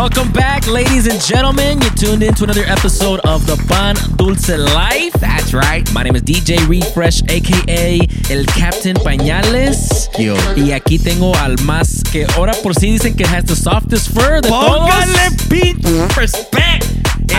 Welcome back, ladies and gentlemen. You tuned in to another episode of the Pan Dulce Life. That's right. My name is DJ Refresh, aka el Captain Pañales. Yo. Y aquí tengo al más que ahora por sí dicen que has the softest fur de Póngale todos. pinche respect.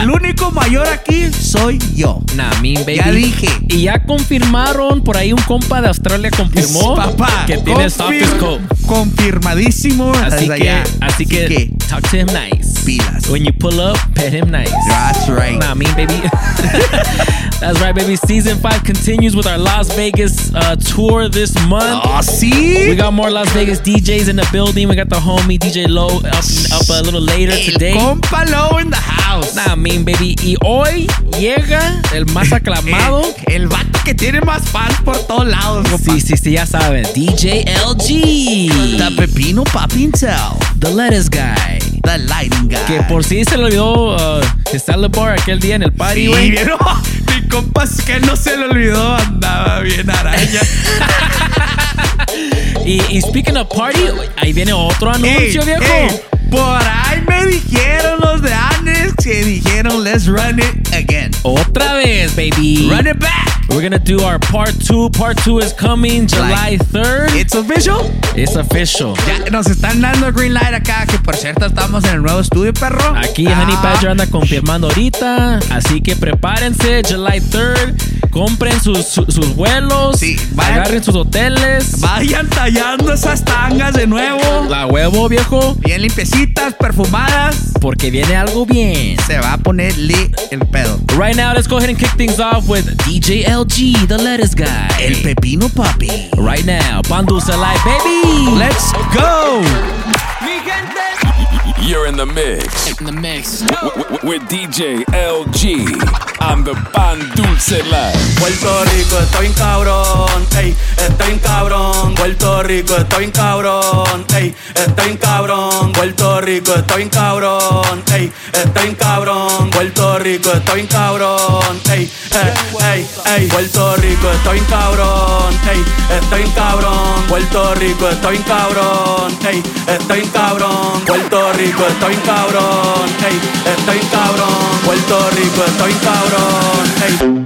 El único mayor aquí soy yo. Nah, mean, baby. Ya dije. Y ya confirmaron, por ahí un compa de Australia confirmó Papá, que tiene softest coat. Confirmadísimo. Así que, allá. así que, talk to him nice. Pilas. When you pull up, pet him nice. That's right. Nah, mean, baby. That's right, baby. Season five continues with our Las Vegas uh, tour this month. Oh, sí. We got more Las Vegas DJs in the building. We got the homie DJ Low up, up a little later El today. compa Low in the house. Nah, mean, baby. Y hoy llega el más aclamado. El, el vato que tiene más fans por todos lados, compa. Sí, sí, sí, ya saben. DJ LG. The Pepino Papi himself. The Lettuce Guy. The Lighting Guy. Que por si se le olvidó uh, salad bar aquel día en el party, Sí, güey. vieron. Mi compa es que no se le olvidó, andaba bien araña. y, y speaking of party, ahí viene otro anuncio, Ey, viejo. ey, por ahí me dijeron los de Anex que dijeron let's run it again. Otra vez, baby. Run it back. We're gonna do our part two. Part two is coming July 3rd. It's official. It's official. Ya nos están dando green light acá, que por cierto estamos en el nuevo estudio, perro. Aquí Ah, Honey Badger anda confirmando ahorita. Así que prepárense, July 3rd. Compren sus, su- sus vuelos. Sí, vayan. agarren sus hoteles. Vayan tallando esas tangas de nuevo. La huevo, viejo. Bien limpiecitas, perfumadas. Porque viene algo bien. Se va a poner lit el pedo. Right now, let's go ahead and kick things off with DJ LG, the lettuce guy. El pepino papi. Right now, Pandulce Live, baby. Let's go. You're in the mix In the mix. with DJ LG on the Pan Dulce Live. Puerto Rico, estoy en cabrón, ey, estoy en cabrón. Puerto Rico, estoy en cabrón, ey, estoy en cabrón. Puerto Rico, estoy en cabrón, ey, estoy en cabrón. Puerto Rico, estoy en cabrón, ey, ey, ey, ey. Puerto Rico, estoy en cabrón, ey, estoy en cabrón. Puerto Rico, estoy en cabrón, ey, estoy en cabrón. Puerto Rico, estoy en cabrón, ey, estoy cabrón. Puerto Rico, estoy cabrón, ey.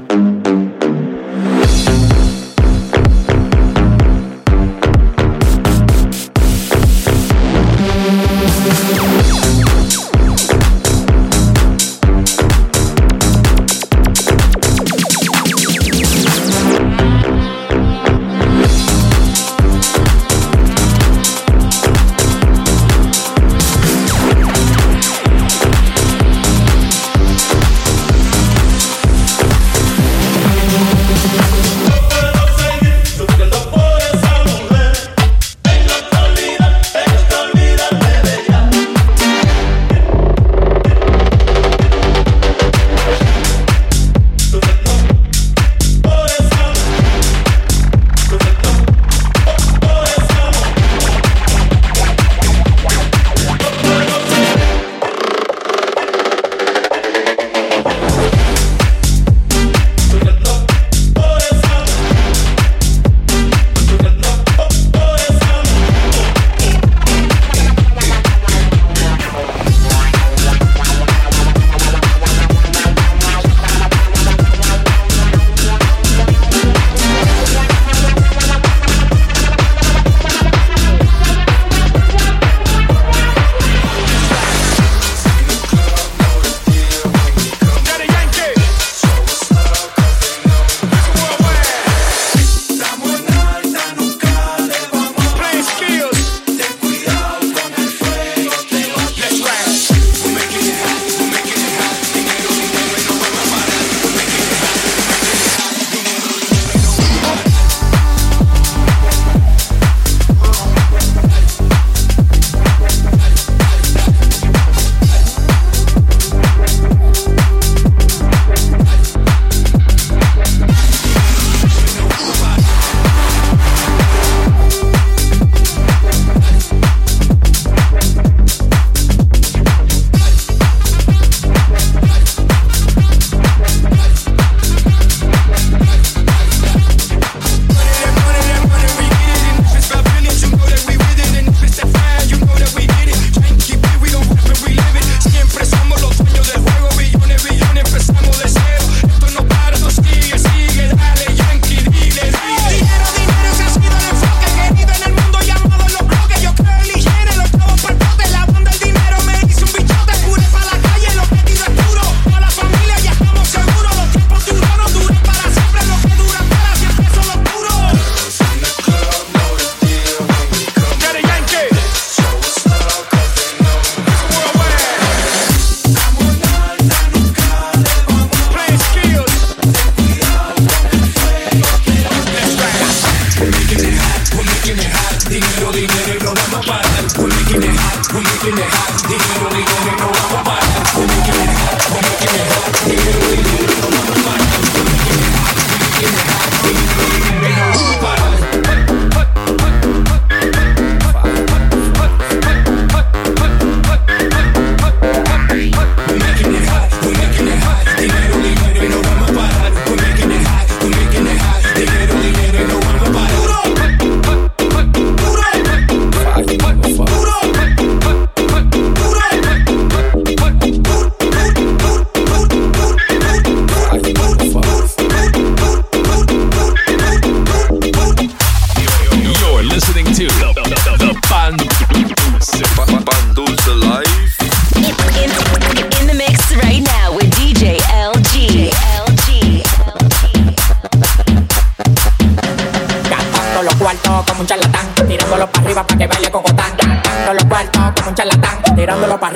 Dinero, dinero y no más. We're making it hot, we're making it hot. Dinero, dinero.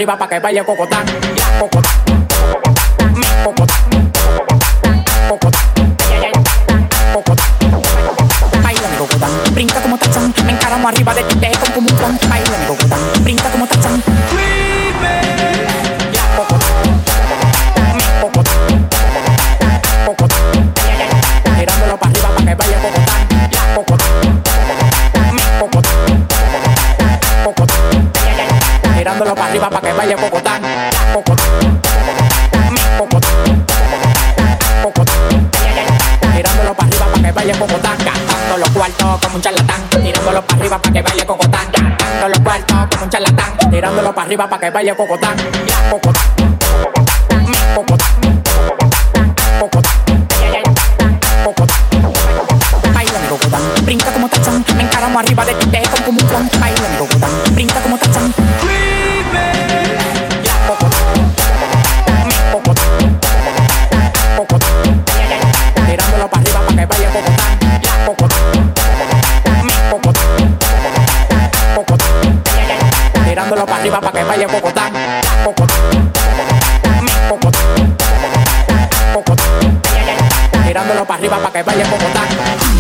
Arriba para que cocotán, cocotán, ay, ay, ay, cocotán. Baila mi cocotán, brinca como tachán, me encaramo arriba de ti, te como un plan. Baila mi cocotán, brinca como tirándolo para arriba para baile tirándolo para arriba para que. Gastando los cuartos como un charlatán, tirándolo para arriba para que baile cocotán. Gastando los cuartos como un charlatán, tirándolo para arriba para que baile cocotán. Ya, para que baile cocotán, ay, ay, ay, tirándolo para arriba para que baile cocotán.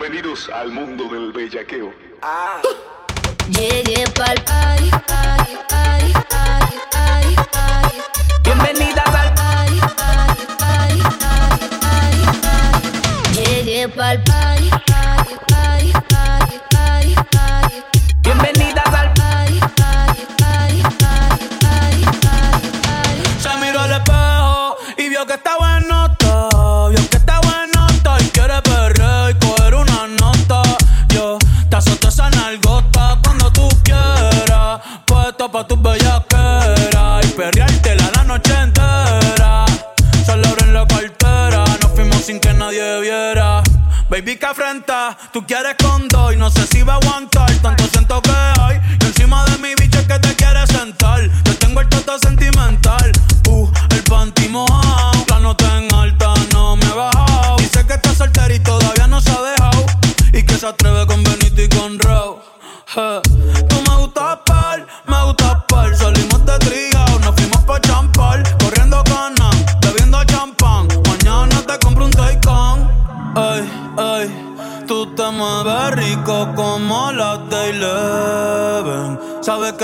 Bienvenidos al mundo del bellaqueo. Ah. Llegué pa'l ay, ay, ay, ay, ay, ay. Bienvenidas al ay, ay, ay, ay, ay. Llegué pa'l. pa' tus bellaqueras y perreártela la noche entera. Solo en la cartera, nos fuimos sin que nadie viera. Baby, que afrenta, tú quieres con dos y no sé si va a aguantar.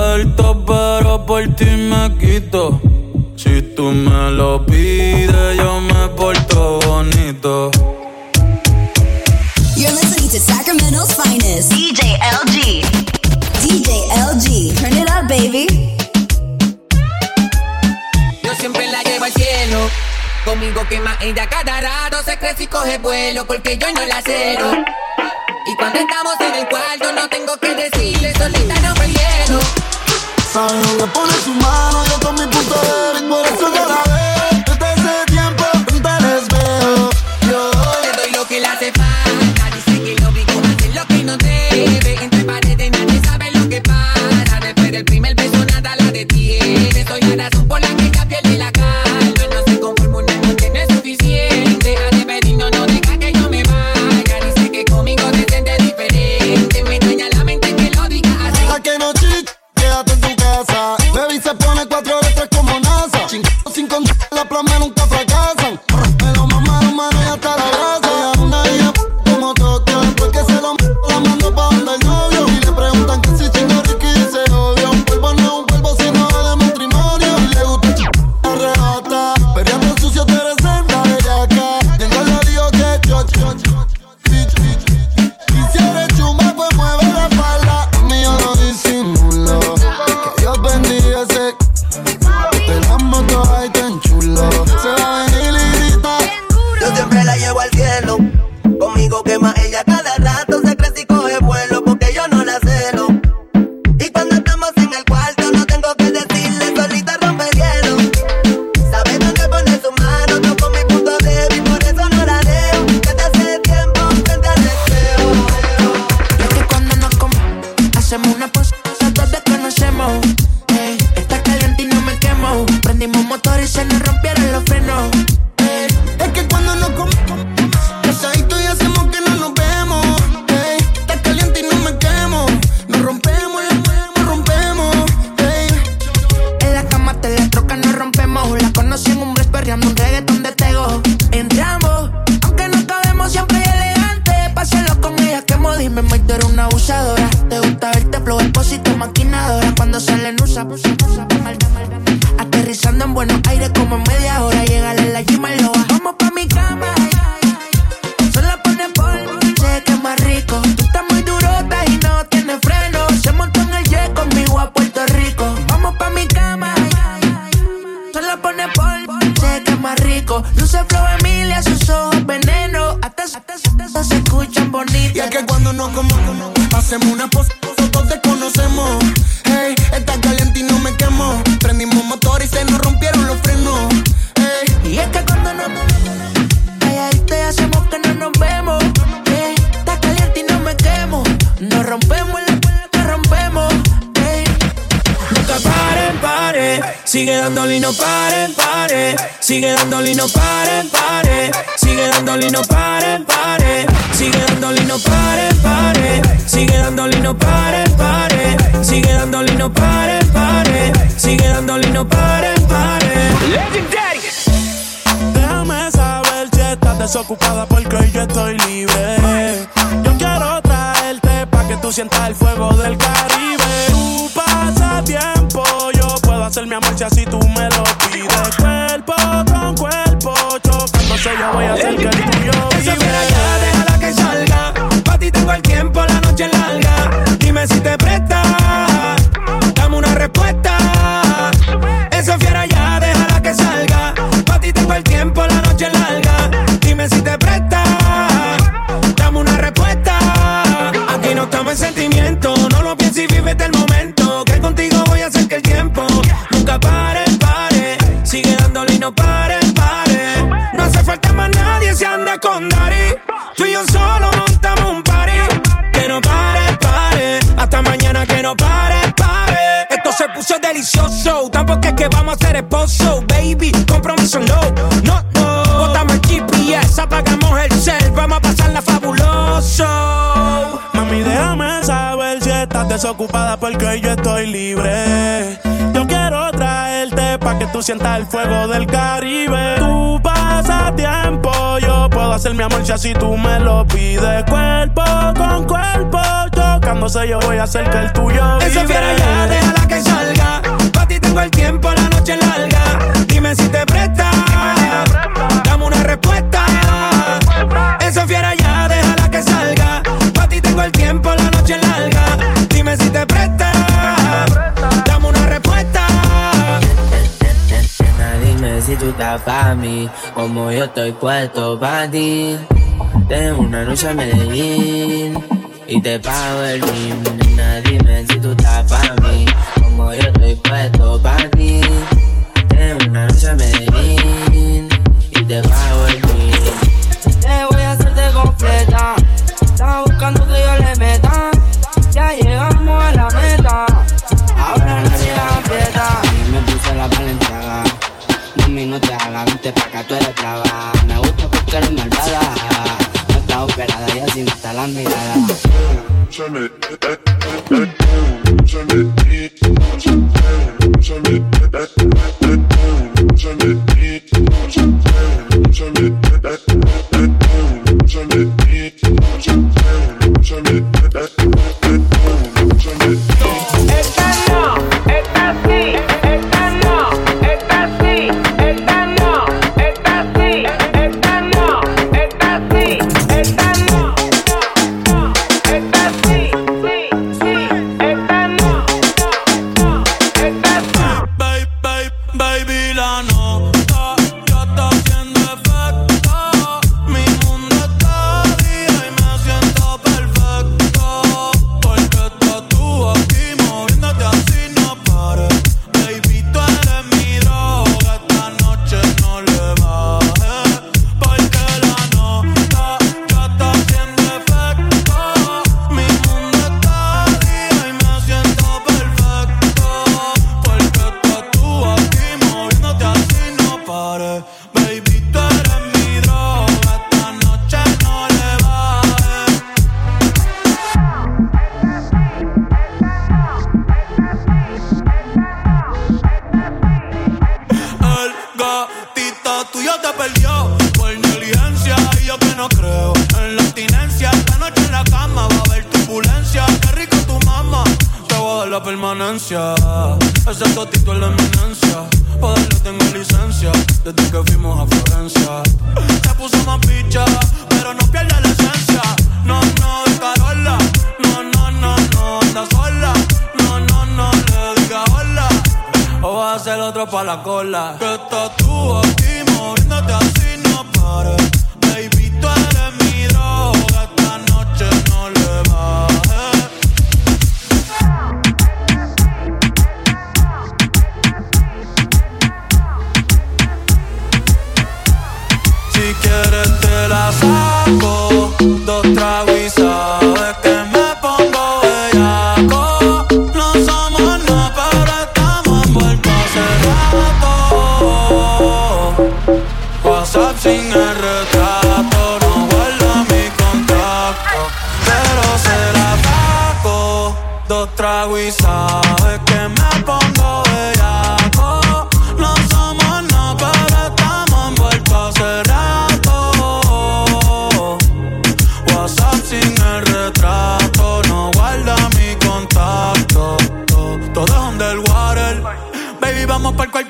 suelto, pero por ti me quito. Si tú me lo pides, yo me porto bonito. You're listening to Sacramento's finest, DJ LG. DJ LG, turn it up, baby. Yo siempre la llevo al cielo. Conmigo quema ella cada rato, se crece y coge vuelo, porque yo no la cero. Y cuando estamos en el cuarto no tengo que decirle, solita no me quiero. Sabes dónde pone su mano, yo con mi puta y por la. desocupada porque hoy yo estoy libre. Yo quiero traerte pa' que tú sientas el fuego del Caribe. Tú pasas tiempo, yo puedo hacer mi amor si tú me lo pides. Cuerpo con cuerpo, chocándose yo voy a hacer que el tuyo vibre. Esa ya, déjala que salga. Pa' ti tengo el tiempo, la noche larga. Dime si te presta. Dame una respuesta si te presta. Dame una respuesta. Nena, dime si tú estás pa' mí, como yo estoy puesto pa' ti. Tengo una noche a Medellín y te pago el rim. Nena, dime si tú estás pa' mí, como yo estoy puesto pa' ti. Tengo una noche a Medellín. Me gusta porque eres malvada. No está operada y así me está la mirada. Dos tragos y sabes que me pongo bellaco. No somos nada pero estamos envueltos hace rato. WhatsApp sin el retrato No guarda mi contacto. Todo es underwater Baby, vamos para el cuarto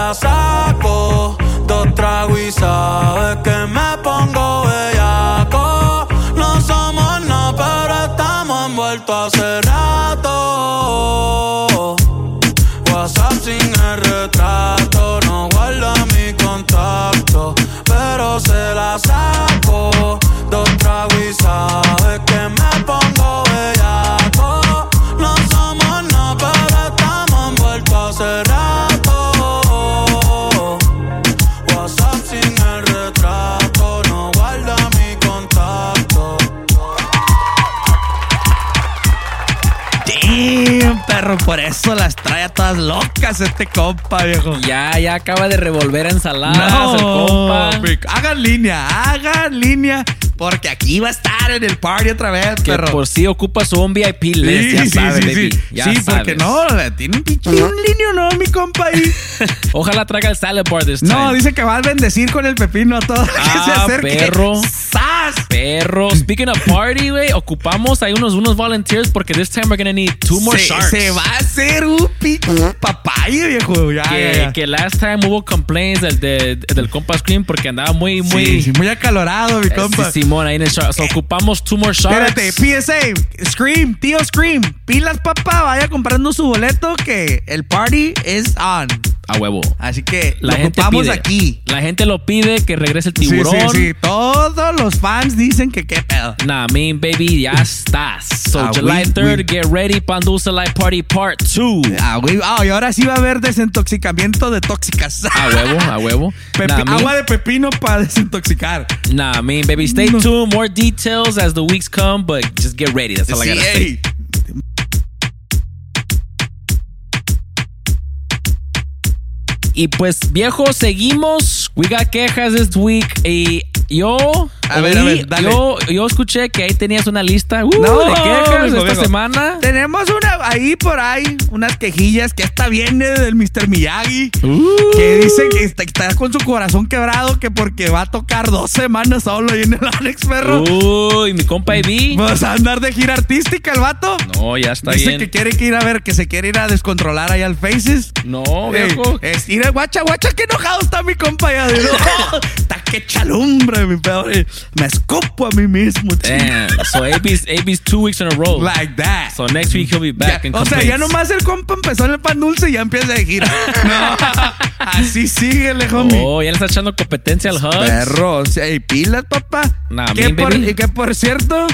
envueltos este compa, viejo. Ya, ya acaba de revolver ensaladas el compa. Hagan línea, hagan línea. Porque aquí va a estar en el party otra vez, Que perro. por si ocupa su un VIP list, ya sabes, baby. sí. Ya Sí, sabes. porque no, tiene un pinche un línea, no, mi compa ahí. Ojalá traiga el salad bar this time. No, dice que va a bendecir con el pepino a todo. que se Ah, acerque. perro. ¡Sas! Perro. Speaking of party, güey, ocupamos hay unos, unos volunteers porque this time we're gonna need two more se, sharks. se va a hacer un pinche papaya, viejo. Ya, que, ya, ya. que last time hubo complaints del, de- del compa Scream porque andaba muy, muy. Sí, sí, muy acalorado, mi Eh, compa. sí, Simón, ahí en el shark. So, ocupamos two more sharks. Espérate, PSA, Scream, tío Scream, pilas papá, vaya comprando su boleto que el party is on. A huevo. Así que La lo gente pide. aquí. La gente lo pide que regrese el Sí, tiburón. sí, sí. Todos los fans dicen que qué pedo. Nah, mean baby, ya estás. So Ah, July we- 3rd, we- get ready, Pan Dulce Light Party Part 2. Ah. Ah, y ahora sí va a haber desintoxicamiento de tóxicas. A huevo, a huevo. Nah, mean- agua de pepino para desintoxicar. Nah, mean baby, stay tuned. More details as the weeks come, but just get ready. That's all I Sí, gotta ey. say. Y pues, viejo, seguimos. We got quejas this week. Y yo, A ver, a ver, dale. yo, yo escuché que ahí tenías una lista uh, No, de quejas viejo, esta semana. Tenemos una ahí por ahí, unas quejillas que esta viene del Mr. Miyagi. Uh. Que dice que está, está con su corazón quebrado que porque va a tocar dos semanas solo ahí en el Alex Perro. Uy, mi compa Ivy. Vas a andar de gira artística el vato. No, ya está Dice bien. que quiere que ir a ver, que se quiere ir a descontrolar ahí al Faces. No, viejo. es ir a guacha, guacha, qué enojado está mi compa ya. Está que chalumbre, mi peor. Me escupo a mí mismo. Damn. So AB's, AB's two weeks in a row. Like that. So next week he'll be back. Ya, in o sea, ya nomás el compa empezó en el pan dulce y ya empieza de gira. No, así síguele, homie. Oh, ya le está echando competencia al Hugs. Perro, o sea, y pilas, papá. Nah, que, por, y que por cierto,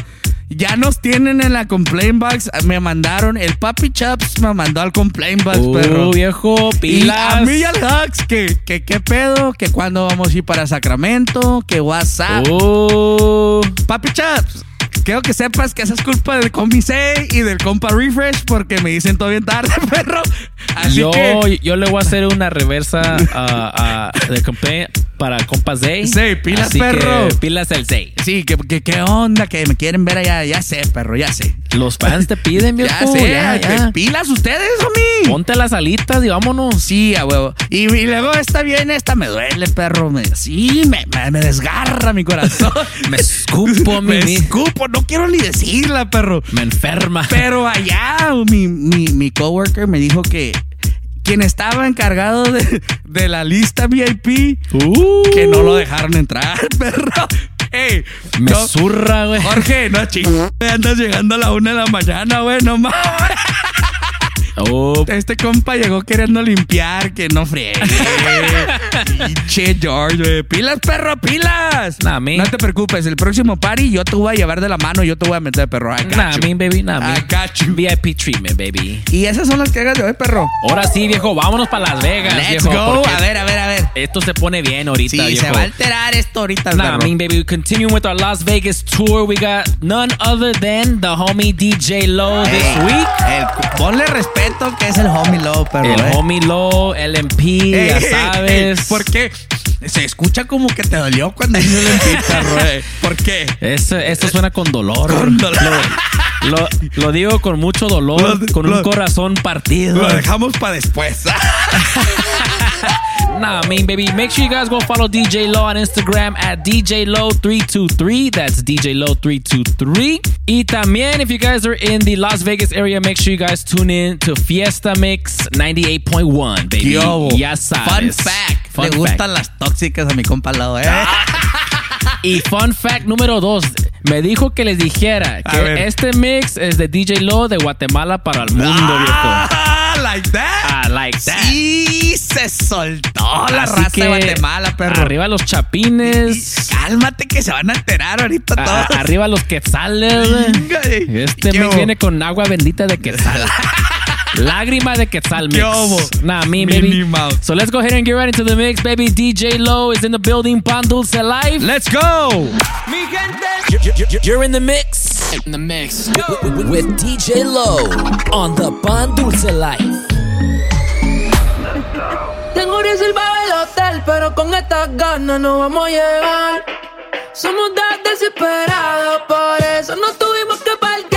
ya nos tienen en la complaint box. Me mandaron, el Papi Chaps me mandó al complaint box, Uh, perro. viejo, Y pilas. a mí y al Hux, que, que qué pedo, que cuándo vamos a ir para Sacramento, que WhatsApp. Uh, Papi Chaps, quiero que sepas que esa es culpa del compi 6 y del compa Refresh porque me dicen todo bien tarde, perro. Así yo, que. yo le voy a hacer una reversa a, a- de complaint para compas Zay. Sí, pilas, Así que perro. pilas el Zay. Sí, que, que- qué onda, que me quieren ver allá. Ya sé, perro, ya sé. Los fans te piden, viejo. Ya sé, ya, que ya. pilas ustedes, homie. Ponte las alitas y vámonos. Sí, a huevo. Y, y luego esta viene, esta me duele, perro. Me, sí, me, me- me desgarra mi corazón. Me escupo, me mi- escupo, no quiero ni decirla, perro. Me enferma. Pero allá mi, mi, mi coworker me dijo que quien estaba encargado de, de la lista VIP, Uh. que no lo dejaron entrar, perro. Ey, Me no- zurra, güey. Jorge, no chingas, andas llegando a la una de la mañana, güey, no mames. Oh, Este compa llegó queriendo limpiar, que no friegue. Pinche George, güey. Pilas, perro, pilas. Nah. No te preocupes, el próximo party yo te voy a llevar de la mano, yo te voy a meter, perro. I got nah, you. baby, nah. I got you. VIP treatment, baby. Y esas son las que hagas de hoy, perro. Ahora sí, viejo, vámonos para Las Vegas, Let's viejo. go. A ver, a ver, a ver. Esto se pone bien ahorita, Sí, viejo. se va a alterar esto ahorita, Nah, perro. I mean, baby, we continue with our Las Vegas tour. We got none other than the homie DJ Low this week. el- ponle respeto que es el homie low, perro. El eh. homie Low, LMP, Ey, ya sabes. ey, ¿Por qué? Se escucha como que te dolió cuando hice el MP, perro. eh. ¿Por qué? Eso, esto suena con dolor. Con dolor. Lo, lo- lo digo con mucho dolor, Lo- con un corazón partido. Lo dejamos para después. Nah, I mean, baby, make sure you guys go follow DJ Low on Instagram at DJ Low323. That's DJ Low323. Y también, if you guys are in the Las Vegas area, make sure you guys tune in to Fiesta Mix 98.1, baby. ¿Qué hubo? Ya sabes. Fun fact. Fun Le fact. gustan las tóxicas a mi compa lado, ¿eh? Y fun fact número dos. Me dijo que les dijera A que ver. este mix es de DJ Low de Guatemala para el mundo, Ah, like that. I like that. Sí, se soltó la Así raza que, de Guatemala, perro. Arriba los chapines. Cálmate que se van a enterar ahorita a- todos. arriba los quetzales. eh. Este ¿Qué mix hubo? viene con agua bendita de quetzal. Lágrima de quetzal mix. ¿Qué hubo? Nah, me, baby. So let's go ahead and get right into the mix, baby. DJ Low is in the building. Pan Dulce Live. Let's go. You're in the mix. In the mix. With, with DJ Low on the Pan Dulce Life. Tengo reservado el hotel, pero con estas ganas no vamos a llegar. Somos dos desesperados, por eso no tuvimos que parquear.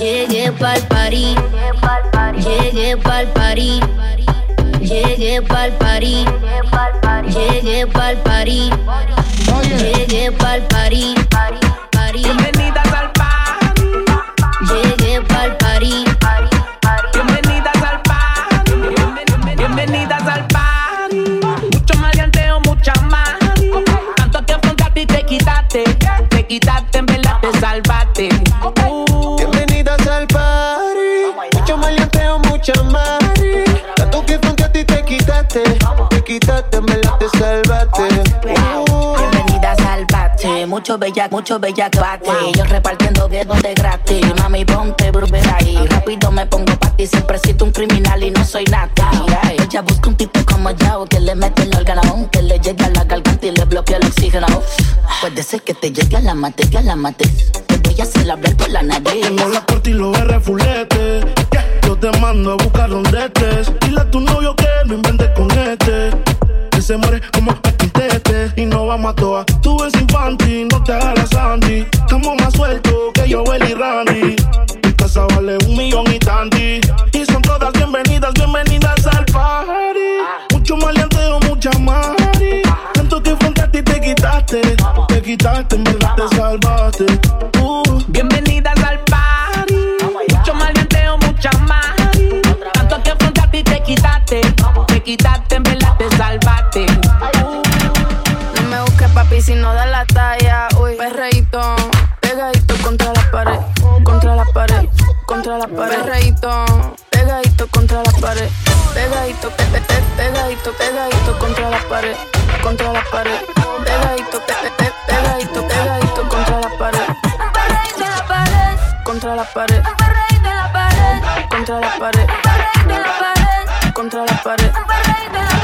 Llegué pa'l party. Llegué pa'l party. Llegué pa'l party. Llegué pa'l party. Llegué pa'l party. Party. Bienvenidas al party, Llegué pa'l party. Mucho bella, mucho bella bate. Yo repartiendo dedos de gratis. Mami, ponte bruber ahí. Rápido me pongo pa' ti, siempre siento un criminal y no soy nata. Ay, Ella busca un tipo como yo que le mete el órgano, que le llegue a la garganta y le bloquea el oxígeno. Puede ser que te llegue a la mate, que a la mate. Te voy a hacer hablar por la nariz. Tengo la corte y los R fulete. Yo te mando a buscar donde estés. Dile a tu novio que no inventes con este. Que se muere como Y no vamos a toa. Tú eres infantil, no te hagas Sandy. Estamos más sueltos que yo, y Randy. Mi casa vale un millón y tanti. Y son todas bienvenidas, bienvenidas al party. Mucho maleanteo, mucha mari. Tanto que frente a ti te quitaste. Te quitaste, en verdad te salvaste. Uh. Bienvenidas al party. Mucho maleanteo, mucha más. Tanto que frente a ti. Te quitaste, papi si no da la talla. Uy, perreíto, pegadito contra la pared, contra la pared, contra la pared. Perreíto, pegadito contra la pared, pegadito, pe, pe, pe- pegadito, pegadito contra la pared, contra la pared. Pegadito, pe, pe- pe- pegadito, pegadito contra la pared. Contra la pared. Contra la pared. Contra la pared. Contra la pared.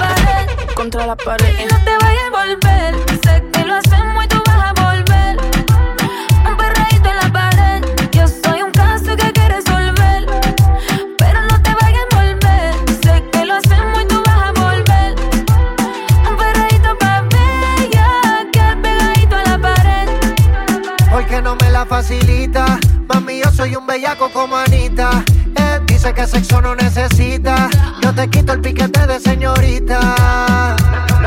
Y no te vayas a volver. Sé que lo hacemos y tú vas a volver. Un perreíto en la pared. Yo soy un caso que que resolver. Pero no te vayas a volver. Sé que lo hacemos y tú vas a volver. Un perreíto pa' bella. Que pegadito a la pared. Porque no me la facilita. Mami, yo soy un bellaco como Anita. Dice que sexo no necesita. Yo te quito el piquete de señorita.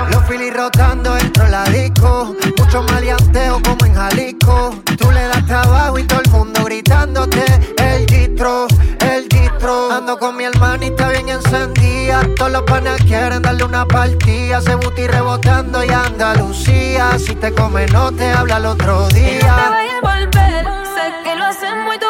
Los filis rotando dentro de la disco. Mucho maleanteo como en Jalisco. Tú le das trabajo y todo el mundo gritándote. El distro, el distro. Ando con mi hermanita bien encendida. Todos los panas quieren darle una partida. Se buti rebotando y Andalucía. Si te come, no te habla el otro Y no te día. vayas a volver. Sé que lo hacemos y tú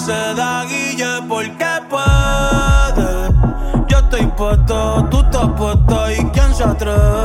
se da guille porque puede. Yo estoy puesto, tú estás puesto y quién se atreve.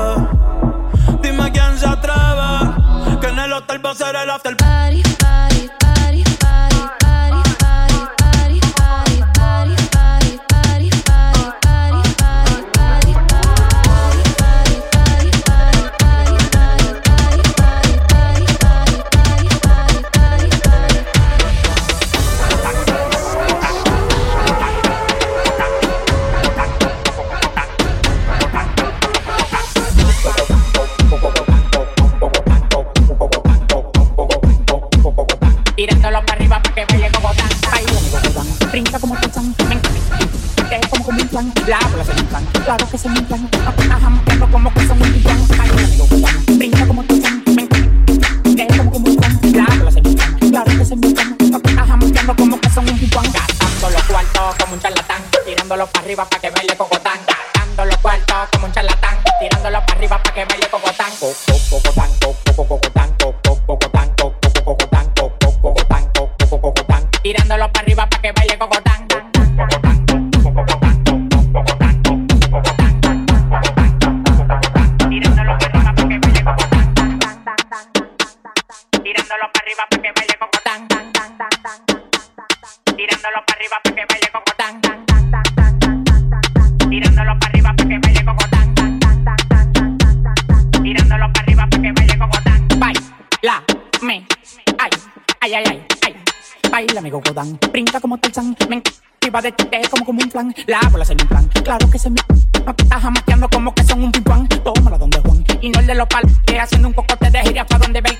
Estoy haciendo un poco de giras pa' donde veis.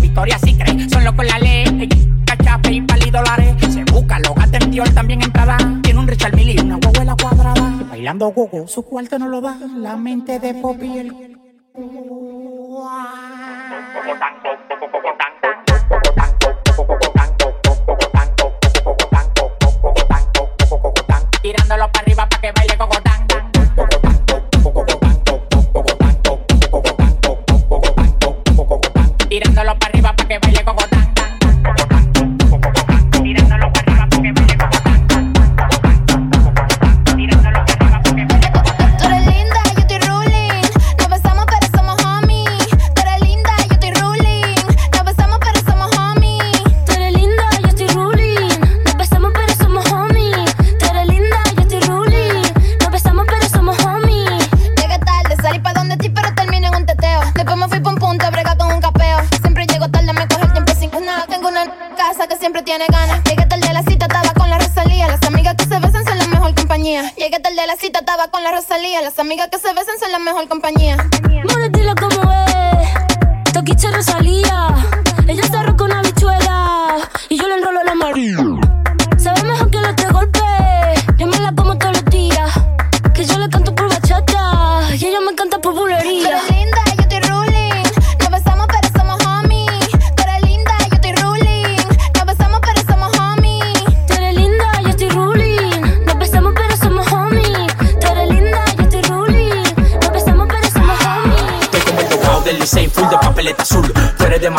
Victoria sí cree, son locos la ley. Cacha, PayPal y dólares. Se busca, lo gasta Dior, también entrada. Tiene un Richard Mille y una guaguela cuadrada. Bailando gogo, su cuarto no lo da. La mente de Poppy el... que baile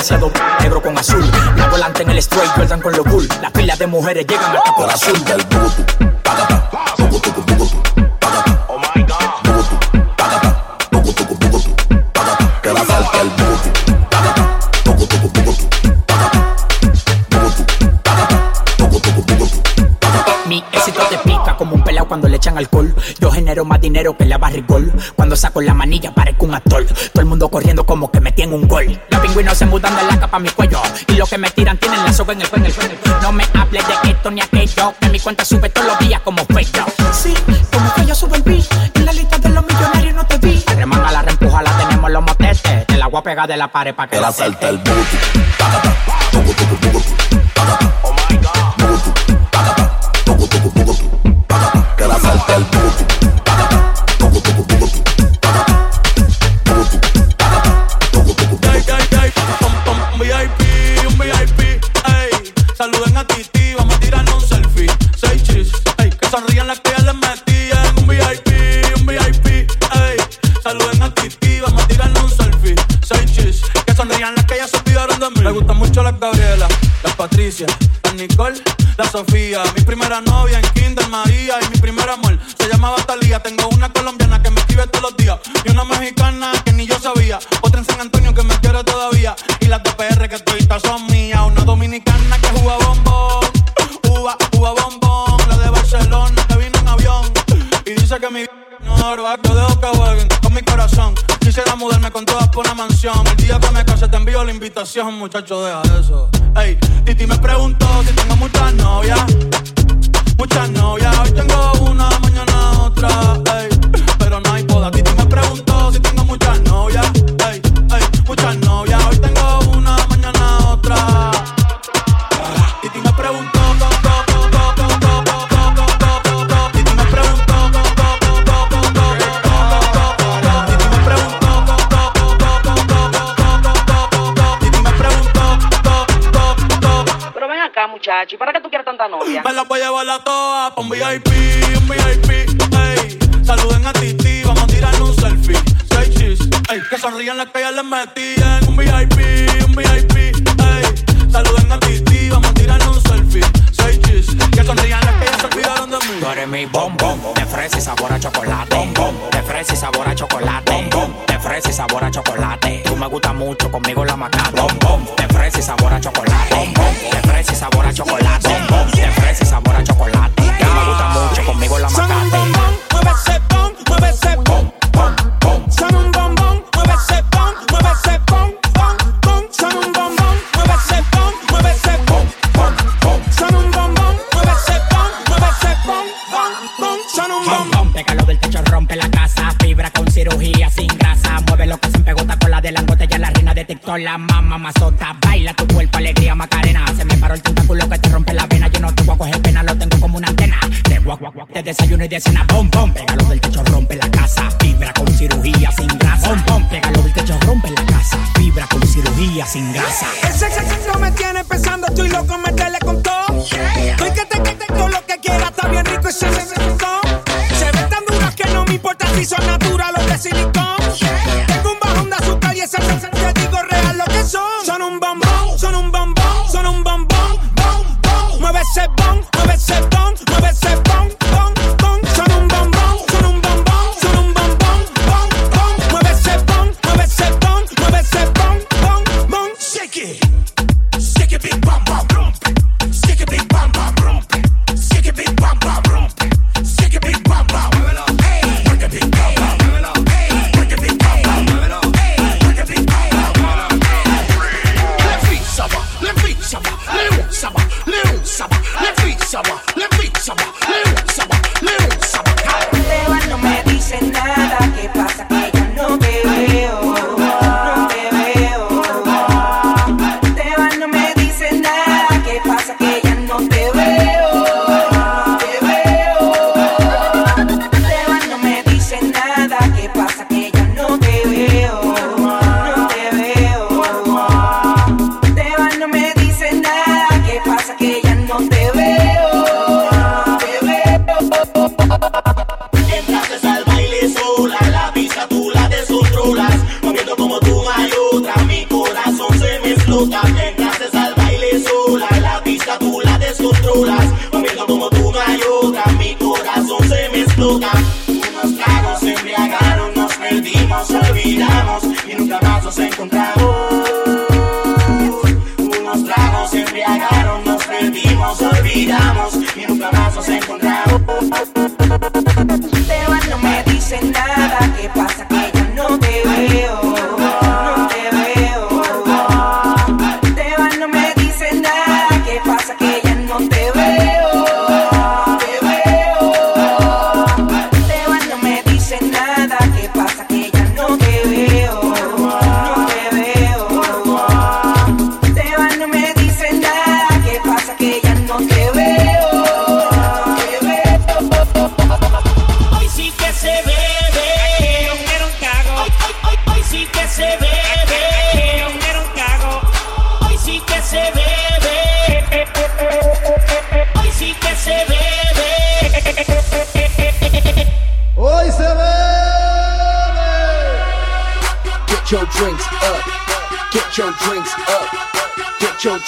negro con azul. La volante en el straight, Jordan con los bull. las fila de mujeres llegan hasta por del Oh my god. Pagata, el cuando le echan alcohol. Yo genero más dinero que la barrigol. Cuando saco la manilla parezco un actor. Todo el mundo corriendo como que metí en un gol. Los pingüinos se mudan de la capa a mi cuello. Y los que me tiran tienen la soga en el cuello. No me hables de esto ni aquello. Que mi cuenta sube todos los días como pecho. Sí, como que yo subo el beat. En la lista de los millonarios no te vi. Remanga la reempuja, la tenemos los motetes. el agua voy a pegar de la pared para que la salte el booty. Oh my god. Me gustan mucho las Gabriela, las Patricia, las Nicole, la Sofía. Mi primera novia en Kinder María y mi primer amor se llamaba Talía. Tengo una colombiana que me escribe todos los días y una mexicana que ni yo sabía. Otra en San Antonio que me quiere todavía y las de PR que todas son mías. Una dominicana que juega bombón, uva, uva bombón. La de Barcelona que vino en avión y dice que mi no, yo dejo que jueguen con mi corazón Quisiera mudarme con todas por una mansión. El día que me case te envío la invitación, muchacho, deja eso. Ey, Titi me preguntó si tengo muchas novias. Muchas novias, hoy tengo una, mañana otra. Ey, pero no hay poda. Titi me preguntó si tengo muchas novias. para qué tú quieres tanta novia? Me la voy a llevar a toa un VIP, un VIP, ey. Saluden a Titi, vamos a tirar un selfie. Seis cheese, ey. Que sonrían las que ya les metían. Un VIP, un VIP, ey. Saluden a Titi, vamos a tirar un selfie. Seis cheese, que sonrían las que ya se olvidaron de mí. Tú eres mi bombón, de fresa y sabor a chocolate. Bombón, de fresa y sabor a chocolate. Bombón, de fresa y sabor a chocolate. Tú me gusta mucho, conmigo la maca. Bombón mamazota. Baila tu cuerpo, alegría, macarena. Se me paró el tentáculo que te rompe la vena. Yo no te voy a coger pena, lo tengo como una antena. Te, voy a, te desayuno y de cena.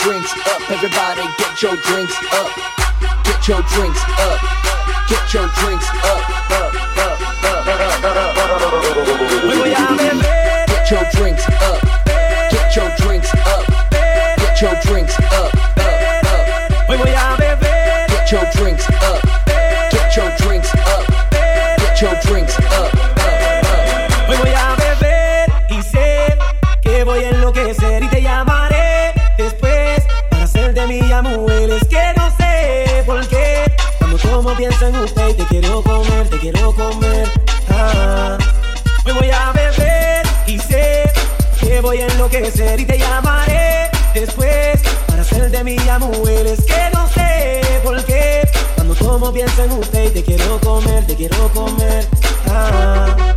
drinks up. Everybody get your drinks up. Get your drinks up. y te llamaré después para ser de mi mujer. Es que no sé por qué. Cuando como pienso en usted y te quiero comer, te quiero comer. Ah.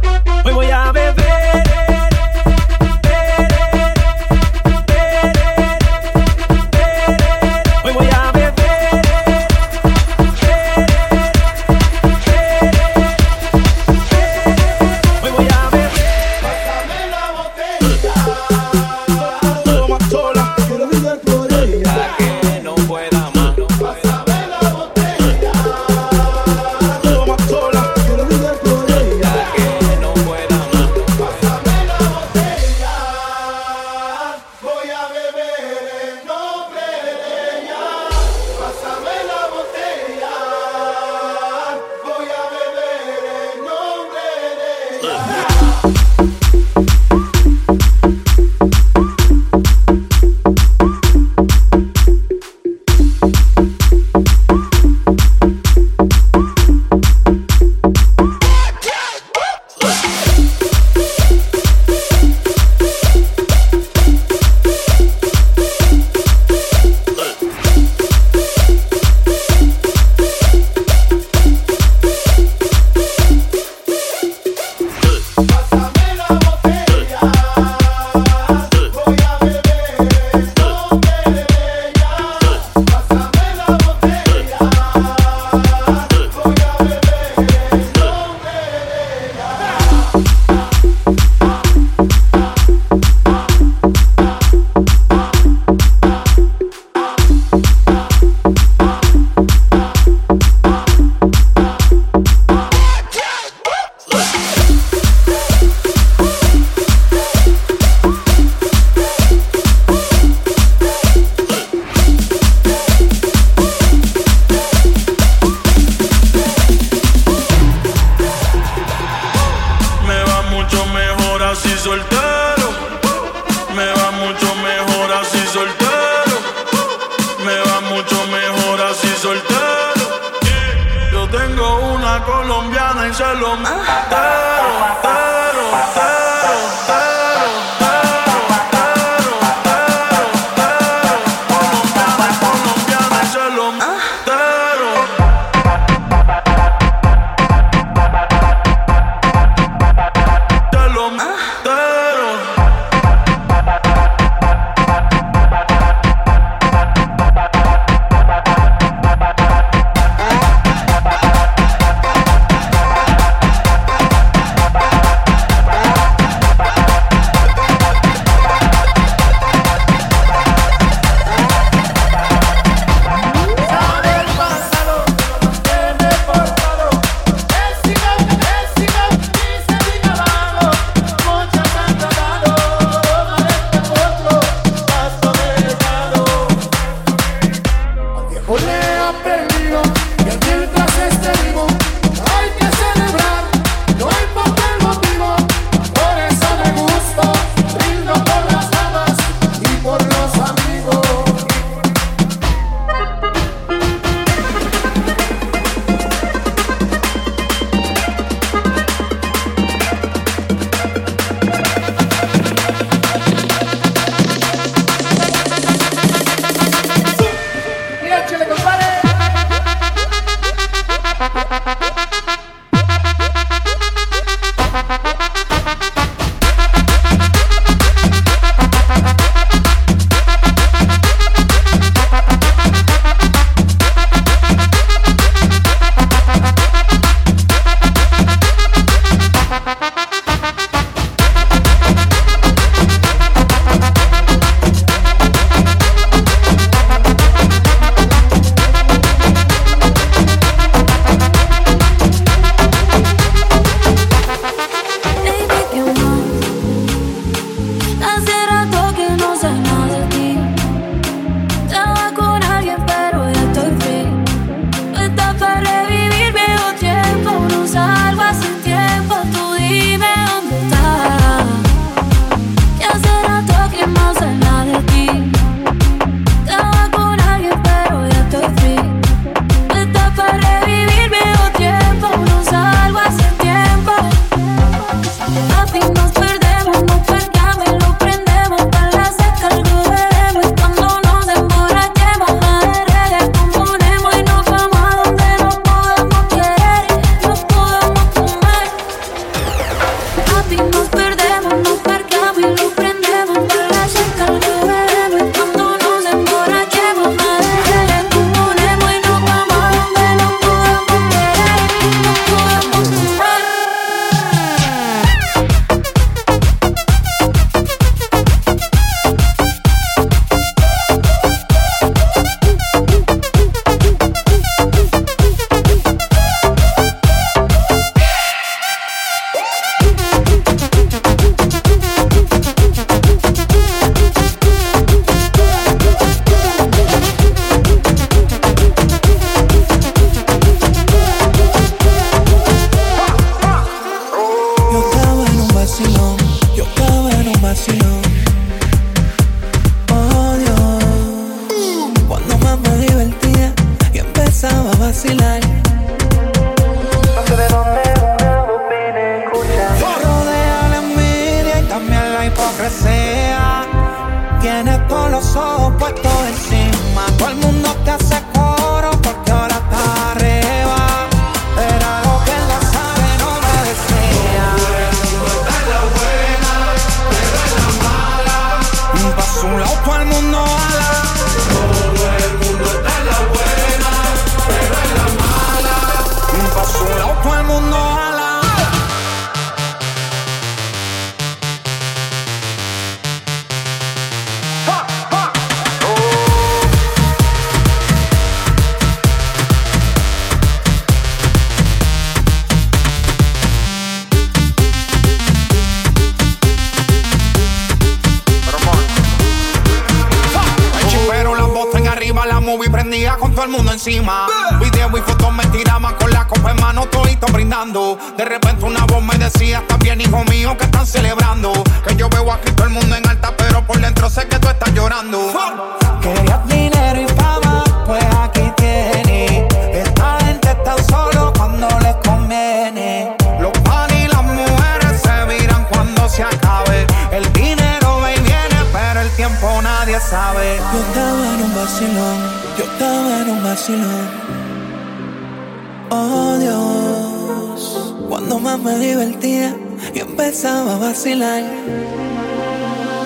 Vacilar.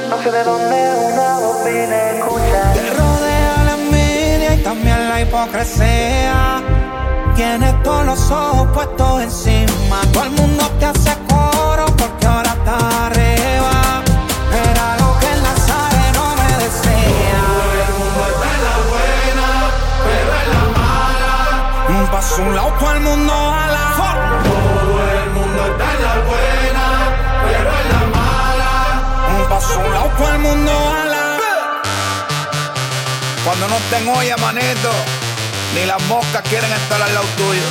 No sé de dónde una voz vine escuchar. Te rodea la envidia y también la hipocresía. Tienes todos los ojos puestos encima. Todo el mundo te hace coro porque ahora estás arriba. Era lo que el Nazareno me decía. Todo el mundo está en la buena, pero en la mala. Un paso un lado, todo el mundo a la Todo el mundo está en la buena, pero en la mala. Un paso a un lado, todo el mundo a la Cuando no estén olla, manito, ni las moscas quieren estar al lado tuyo.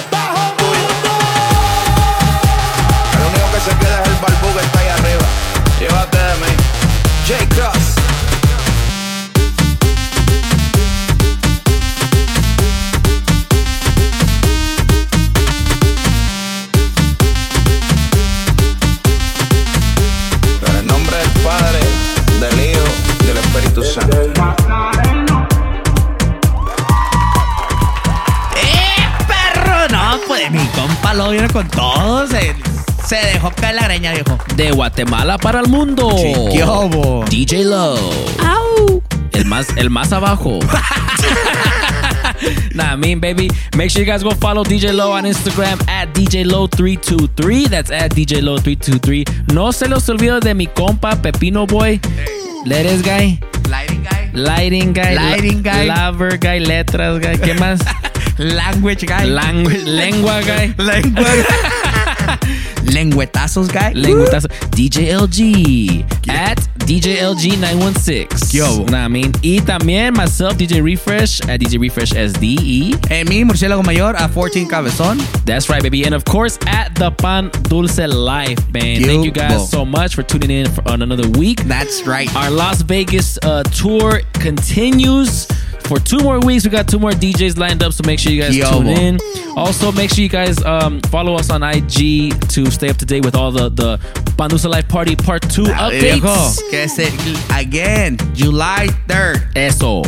El único que se queda es el barbú que está ahí arriba. Llévate de mí. J. Cross. Con todo. Se, se dejó caer la greña, viejo. De Guatemala para el mundo. Chiquiobo. DJ Low. ¡Au! El más, el más abajo. nah, I mean, baby. Make sure you guys go follow DJ Low on Instagram at DJ Low323. That's at DJ Low323. No se los olvide de mi compa Pepino Boy. Letters guy. Lighting guy. Lighting guy. Lighting guy. Lover guy. Letras guy. ¿Qué más? Language guy. Language. Lengua guy. Lengua. Lengüetazos guy. Lengüetazo. DJ LG. At DJ LG 916. Yo. Nah, I mean. Y también myself, DJ Refresh at DJ Refresh SDE. En mi murciélago mayor a 14 cabezón. That's right, baby. And of course, at the Pan Dulce Life, man. Thank you guys so much for tuning in for, on another week. That's right. Our Las Vegas uh, tour continues. For two more weeks, we got two more DJs lined up, so make sure you guys Yo, tune in. Also, make sure you guys um, follow us on IG to stay up to date with all the the Pandusa Life Party Part Two updates. Que se, again, July 3rd. Eso.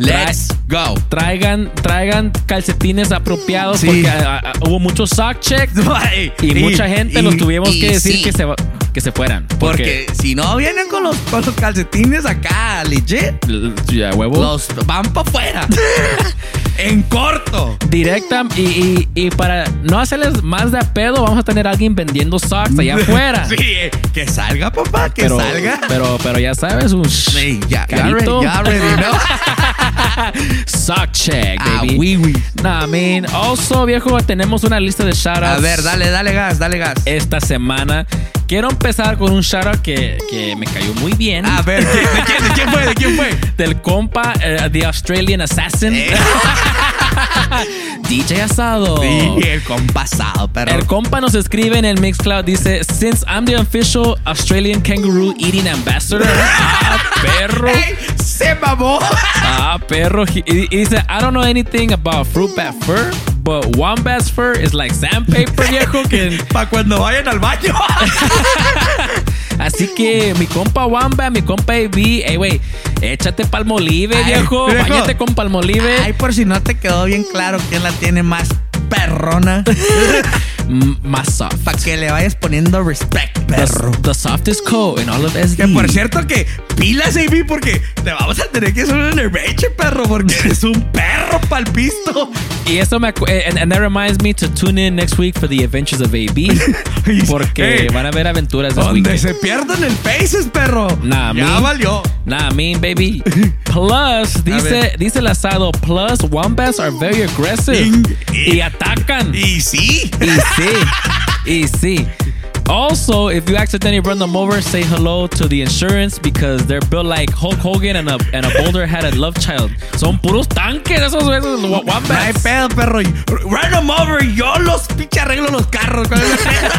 Let's go. Traigan, traigan calcetines apropiados Sí. porque ah, ah, hubo muchos sock checks y, mucha gente nos tuvimos y que decir sí. que se, que se fueran. Porque si no vienen con los, con los calcetines acá, legit, ya huevo. los van para afuera. en corto. Directa y, y- y para no hacerles más de pedo, vamos a tener a alguien vendiendo socks allá afuera. Sí, eh, que salga, papá, que pero, salga. Pero, pero ya sabes, un Sí, ya, ya carito. re- ya ready, ¿no? Sock check, Ah, baby. oui, oui. Nah, I mean, also, viejo, tenemos una lista de shoutouts. A ver, dale, dale gas, dale gas. Esta semana. Quiero empezar con un shoutout que, que me cayó muy bien. A ver, ¿de quién, de quién fue? ¿De quién fue? Del compa, eh, The Australian Assassin. DJ Asado. Sí, el compasado, pero. El compa nos escribe en el Mixcloud, dice, Since I'm the official Australian Kangaroo Eating Ambassador. ah, perro. Se mamó. Ah, perro. Y, y dice, I don't know anything about fruit bat fur, but wombat's fur is like sandpaper, viejo, que... Para cuando vayan al baño. Así que mi compa Wamba, mi compa AB, ey, güey, échate palmolive, Ay, viejo. viejo. Bañate con palmolive. Ay, por si no te quedó bien claro quién la tiene más perrona. Más soft. Para que le vayas poniendo respect, The, perro. the softest coat in all of SD. Que por cierto que pilas, AB, porque te vamos a tener que hacer un enervation, perro, porque eres un perro palpisto. Y eso me eh, and, and that reminds me to tune in next week for the Adventures of AB. porque Hey. van a haber aventuras Donde weekend. se pierdan el faces, perro. Nah, ya me- valió. Nah, mean, baby. Plus, dice, dice el asado, plus, wombats are very aggressive. Ing- y atacan. Y sí. Y sí, y sí. Also, if you accidentally run them over, say hello to the insurance because they're built like Hulk Hogan and a, and a boulder had a love child. Son puros tanques esos, esos wa- No hay wombats. pedo, perro. Run them over. Yo los pinche arreglo los carros. ¿Cuál es el pedo?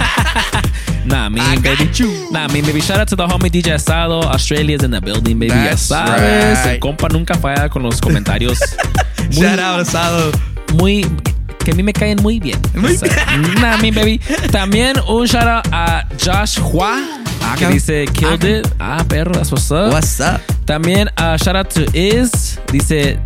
Nah, me baby. Nah, me baby. Shout out to the homie DJ Asado. Australia's in the building, baby. Ya That's. El right. compa nunca falla con los comentarios. Shout out, Asado. Muy. Que a mí me caen muy bien. Muy O sea, Nah, baby. También un shout out a Josh Hua. que dice Killed it. Ah, perro, that's what's up. What's up? También uh, shout out to Iz. Dice,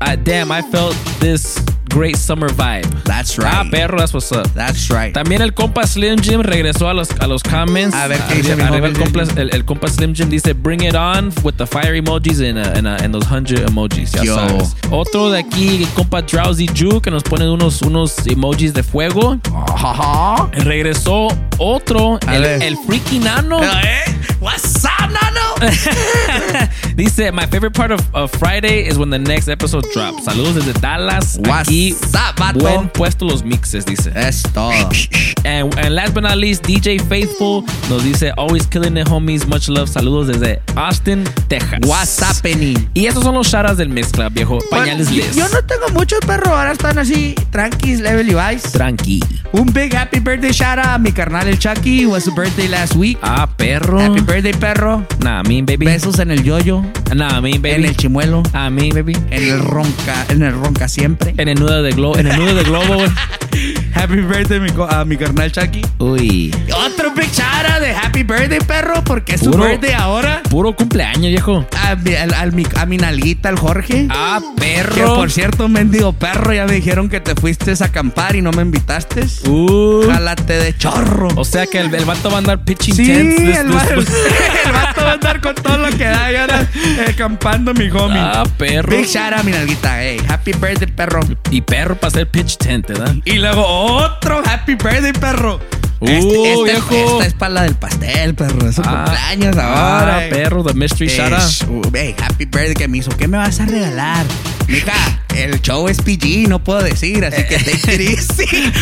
ah, damn, I felt this great summer vibe. That's Ah, right. perro, that's what's up. That's right. También el compa Slim Jim regresó a los, a los comments. A ver, ¿qué dice mi el, compa, Slim el, el compa Slim Jim dice, bring it on with the fire emojis and, uh, and, uh, and those 100 emojis. Ya Yo. sabes. Otro de aquí, el compa Drowsy Ju, que nos pone unos, unos emojis de fuego. Ajá. Regresó otro, el freaky nano. ¿Eh? What's up, nano? Dice, my favorite part of, of Friday is when the next episode drops. Saludos desde Dallas. What's Aquí, up, vato? buen puesto los mixes, dice. Es todo. And, and last but not least, DJ Faithful nos dice, always killing it, homies. Much love. Saludos desde Austin, Texas. What's happening? Y esos son los shoutouts del Mix Club, viejo. Pañales Bueno. Yo no tengo muchos perros, ahora están así, tranquis, level y vice. Tranqui. Un big happy birthday shout out a mi carnal el Chucky, was his birthday last week. Ah, perro. Happy birthday, perro. Nah, mean, baby. Besos en el yoyo, Nah, mean, baby. en el chimuelo, Ah, mean, baby. en el ronca, en el ronca siempre. En el nudo de globo, en el nudo de globo, güey. Happy birthday mi a mi carnal Chucky. Uy. Otro out de happy birthday, perro, porque es su Puro- birthday ahora. Puro cumpleaños, viejo. A mi, al- al mi- a mi nalguita, al Jorge. Ah, perro. Que por cierto, mendigo perro, ya me dijeron que te fuiste a acampar y no me invitaste. Uh. Jálate de chorro. O sea que el, el vato va a andar pitching Sí, tents. vato, el vato va a andar con todo lo que da y ahora eh, acampando mi homie. Ah, perro. Big shout out, mi nalguita. Hey, happy birthday, perro. Y perro para hacer pitch tent, ¿verdad? Y luego otro happy birthday, perro. Uh, Este- este- viejo. Esta es para la del pastel, perro. Es su Ah, cumpleaños ahora. Ah, perro, the mystery Eh, shout out. sh- uh, hey, happy birthday que me hizo. ¿Qué me vas a regalar? Mija, el show es PG, no puedo decir, así que take it easy.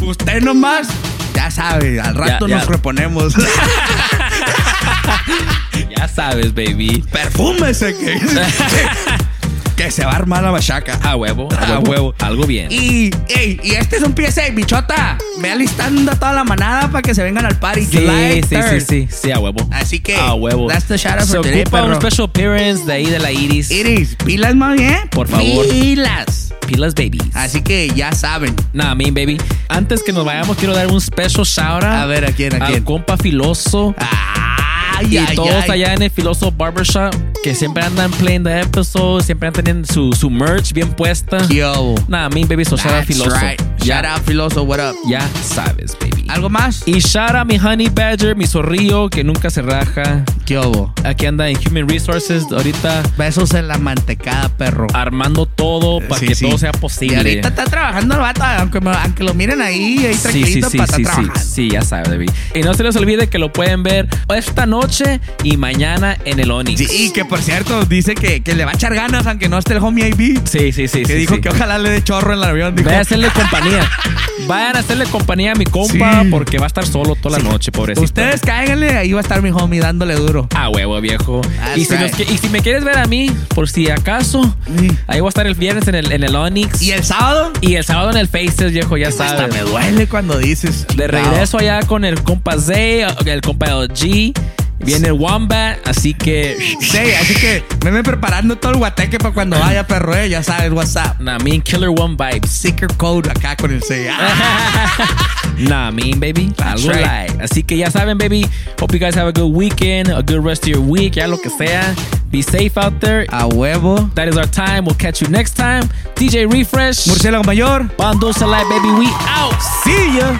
Usted nomás, ya sabe, al rato Ya, ya. nos reponemos. Ya sabes, baby. Perfúmese que, que se va a armar la bachaca. A huevo, a A huevo. huevo. Algo bien. Y, ey, y este es un PSA, bichota. Ve alistando a toda la manada para que se vengan al party. Sí, July sí, 3rd. sí, sí, sí, a huevo. Así que, A huevo. that's the shout out Se for today, ocupa un perro. special appearance de ahí de la Iris. Iris, pilas más bien. Por favor. Pilas. Pilas Babies. Así que ya saben. Nah, mean, baby. Antes que nos vayamos, quiero dar un special shout out. A ver, ¿a quién, a Al quién? compa filoso. Ay, y ay, todos ay. allá en el Filoso Barbershop que siempre andan playing the episode, siempre andan teniendo su, su merch bien puesta. Yo. Nah, mean, baby, so shout out That's Filoso. right. Shout out, Filoso, what up? ya sabes, baby. ¿Algo más? Y shout out mi Honey Badger, mi zorrillo que nunca se raja. ¿Qué hubo? Aquí anda en Human Resources ahorita Besos en la mantecada, perro. armando todo para Sí, que sí. todo sea Y posible. ahorita está trabajando el vato, aunque, me- aunque lo miren ahí, ahí tranquilito sí, para estar sí, trabajando. sí, ya sabes, baby. Y no se les olvide que lo pueden ver esta noche y mañana en el Onyx. Sí, y que por cierto, dice que, que le va a echar ganas aunque no esté el homie IB. Sí, sí, sí. Que dijo que ojalá le dé chorro en el avión. Dijo, a hacerle compañía. Vayan a hacerle compañía a mi compa Sí. porque va a estar solo toda la noche, pobrecito. Ustedes cáiganle, ahí va a estar mi homie dándole duro. Ah, huevo, viejo. That's Y si, right. nos que- y si me quieres ver a mí, por si acaso, ahí voy a estar el viernes en el, en el Onyx. ¿Y el sábado? Y el sábado en el Faces, viejo, ya Hasta sabes. me duele cuando dices. De chingado. regreso allá con el compa Zay, el compa LG. Viene el Wombat, así que. Sí, así que venme preparando todo el guateque para cuando vaya, perro, eh, ya sabes, WhatsApp. Nah, mean Killer One Vibe. Sticker code acá con el C. Nah, mean, baby. That's Algo right. light. Así que ya saben, baby. Hope you guys have a good weekend, a good rest of your week, ya lo que sea. Be safe out there. A huevo. That is our time. We'll catch you next time. DJ Refresh. Murciélago Mayor. Bando Salai, baby. We out. See ya.